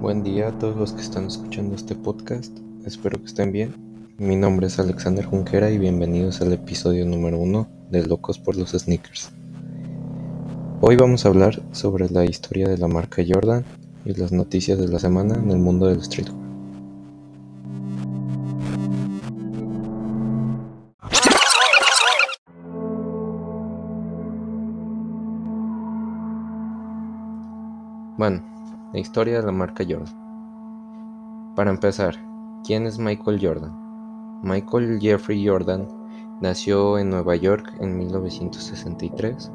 Buen día a todos los que están escuchando este podcast. Espero que estén bien. Mi nombre es Alexander Junquera y bienvenidos al episodio número uno de Locos por los Sneakers. Hoy vamos a hablar sobre la historia de la marca Jordan y las noticias de la semana en el mundo del streetwear. Bueno, la historia de la marca Jordan. Para empezar, ¿quién es Michael Jordan? Michael Jeffrey Jordan nació en Nueva York en 1963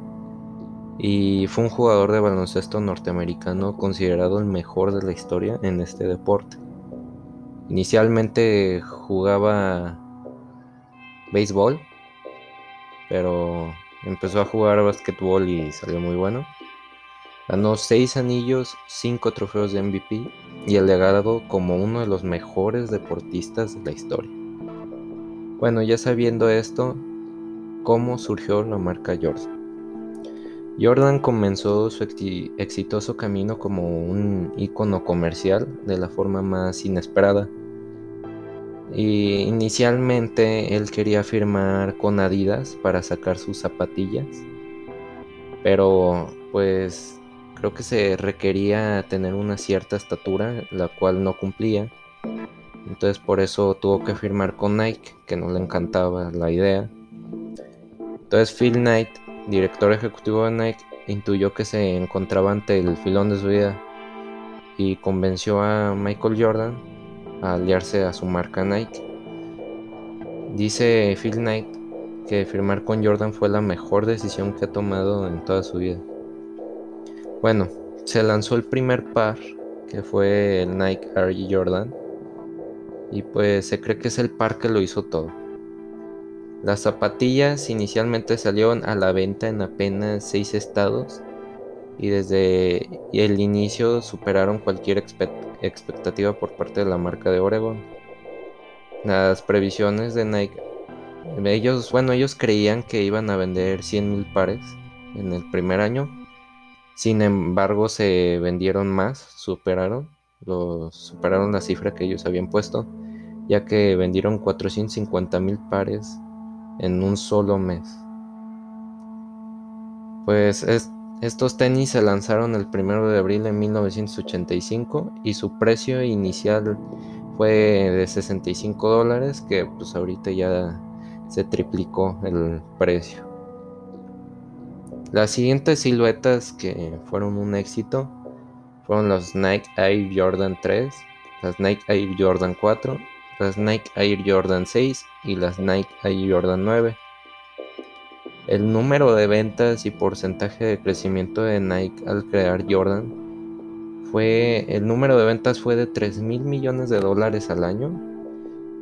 y fue un jugador de baloncesto norteamericano considerado el mejor de la historia en este deporte. Inicialmente jugaba béisbol, pero empezó a jugar básquetbol y salió muy bueno. Ganó 6 anillos, 5 trofeos de MVP y el legado como uno de los mejores deportistas de la historia. Bueno, ya sabiendo esto, ¿cómo surgió la marca Jordan? Jordan comenzó su exitoso camino como un icono comercial de la forma más inesperada. Y inicialmente él quería firmar con Adidas para sacar sus zapatillas, pero pues Creo que se requería tener una cierta estatura, la cual no cumplía. Entonces por eso tuvo que firmar con Nike, que no le encantaba la idea. Entonces Phil Knight, director ejecutivo de Nike, intuyó que se encontraba ante el filón de su vida y convenció a Michael Jordan a aliarse a su marca Nike. Dice Phil Knight que firmar con Jordan fue la mejor decisión que ha tomado en toda su vida. Bueno, se lanzó el primer par, que fue el Nike Air Jordan, y pues se cree que es el par que lo hizo todo. Las zapatillas inicialmente salieron a la venta en apenas 6 estados y desde el inicio superaron cualquier expectativa por parte de la marca de Oregon. Las previsiones de Nike, ellos, bueno, ellos creían que iban a vender 100.000 pares en el primer año sin embargo, se vendieron más, superaron, los, superaron la cifra que ellos habían puesto, ya que vendieron 450 mil pares en un solo mes. Pues estos tenis se lanzaron el 1 de abril de 1985 y su precio inicial fue de 65 dólares, que pues ahorita ya se triplicó el precio. Las siguientes siluetas que fueron un éxito fueron los Nike Air Jordan 3, las Nike Air Jordan 4, las Nike Air Jordan 6 y las Nike Air Jordan 9. El número de ventas y porcentaje de crecimiento de Nike al crear Jordan fue el número de ventas fue de 3 mil millones de dólares al año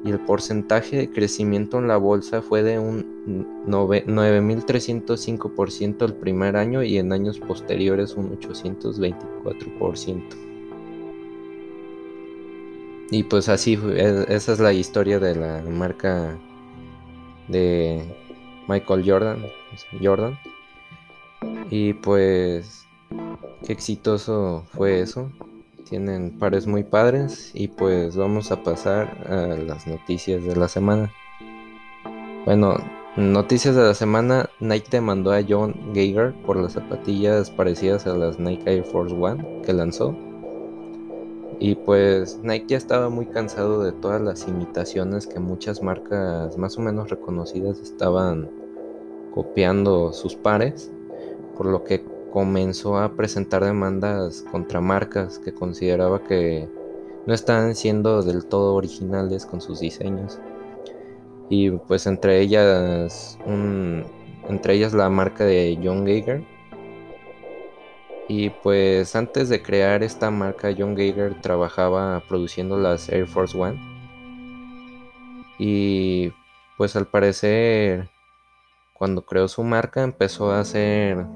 y el porcentaje de crecimiento en la bolsa fue de un 9.305% el primer año y en años posteriores un 824%. Y pues así, esa es la historia de la marca de Michael Jordan. Jordan. Y pues, qué exitoso fue eso tienen pares muy padres y pues vamos a pasar a las noticias de la semana. Bueno, noticias de la semana, Nike demandó a John Geiger por las zapatillas parecidas a las Nike Air Force One que lanzó. Y pues Nike ya estaba muy cansado de todas las imitaciones que muchas marcas más o menos reconocidas estaban copiando sus pares, por lo que comenzó a presentar demandas contra marcas que consideraba que no estaban siendo del todo originales con sus diseños. Y pues entre ellas entre ellas la marca de John Geiger. Y pues antes de crear esta marca John Geiger trabajaba produciendo las Air Force One. Y pues al parecer cuando creó su marca empezó a hacer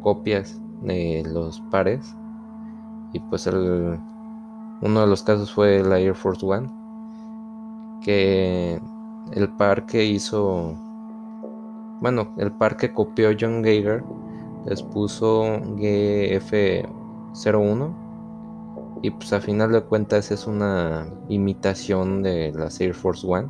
copias de los pares. Y pues el, uno de los casos fue la Air Force One. Que el par que hizo bueno, el par que copió John Geiger les puso GF01 y pues a final de cuentas es una imitación de las Air Force One.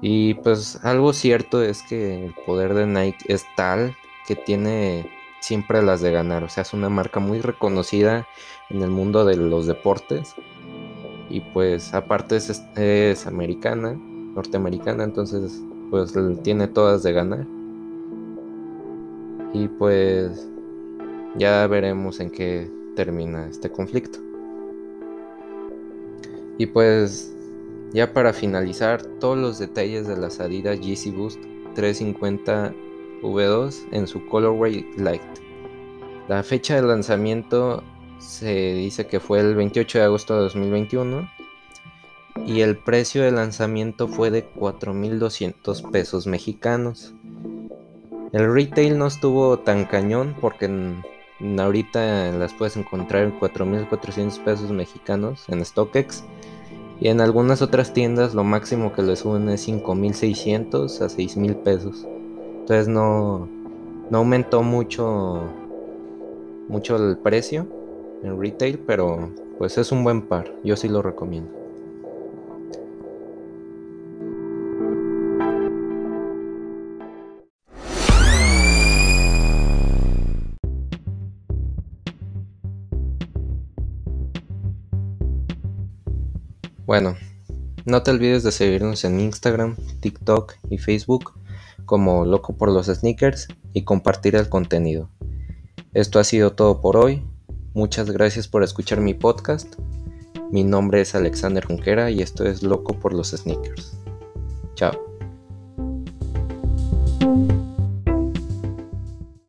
Y pues algo cierto es que el poder de Nike es tal que tiene siempre las de ganar. O sea, es una marca muy reconocida en el mundo de los deportes. Y pues aparte es, es americana, norteamericana, entonces pues tiene todas de ganar. Y pues ya veremos en qué termina este conflicto. Y pues ya para finalizar, todos los detalles de las Adidas Yeezy Boost 350 V2 en su colorway light. La fecha de lanzamiento se dice que fue el 28 de agosto de 2021 y el precio de lanzamiento fue de 4.200 pesos mexicanos. El retail no estuvo tan cañón porque ahorita las puedes encontrar en 4.400 pesos mexicanos en StockX y en algunas otras tiendas lo máximo que le suben es 5.600 a 6.000 pesos. Entonces no, no aumentó mucho, mucho el precio en retail, pero pues es un buen par. Yo sí lo recomiendo. Bueno, no te olvides de seguirnos en Instagram, TikTok y Facebook como Loco por los Sneakers y compartir el contenido. Esto ha sido todo por hoy. Muchas gracias por escuchar mi podcast. Mi nombre es Alexander Junquera y esto es Loco por los Sneakers. Chao.